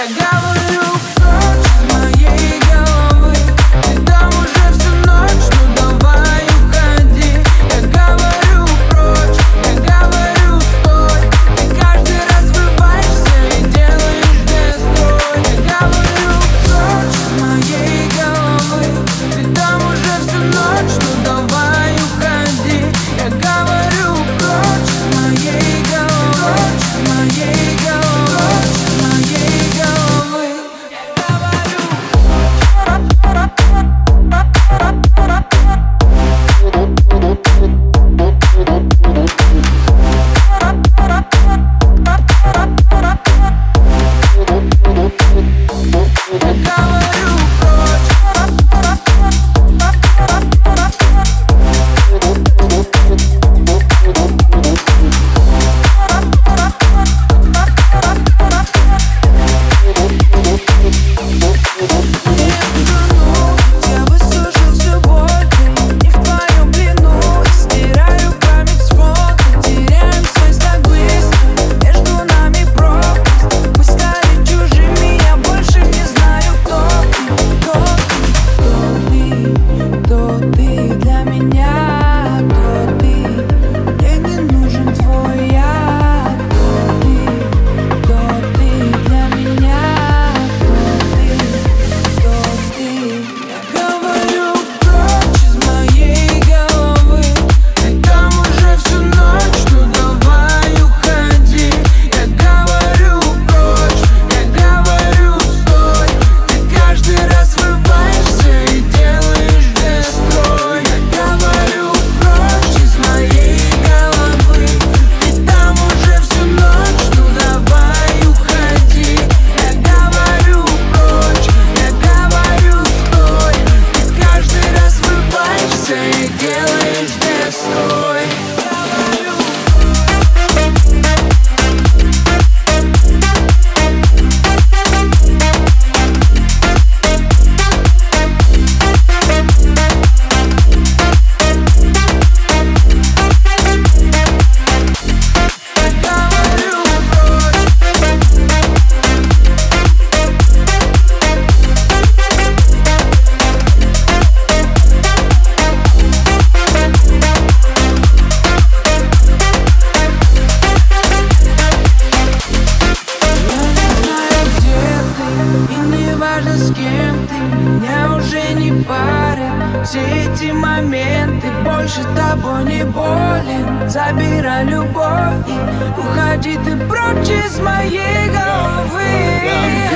Я говорю, с кем ты Меня уже не парят Все эти моменты Больше тобой не болен. Забирай любовь И уходи ты прочь из моей головы.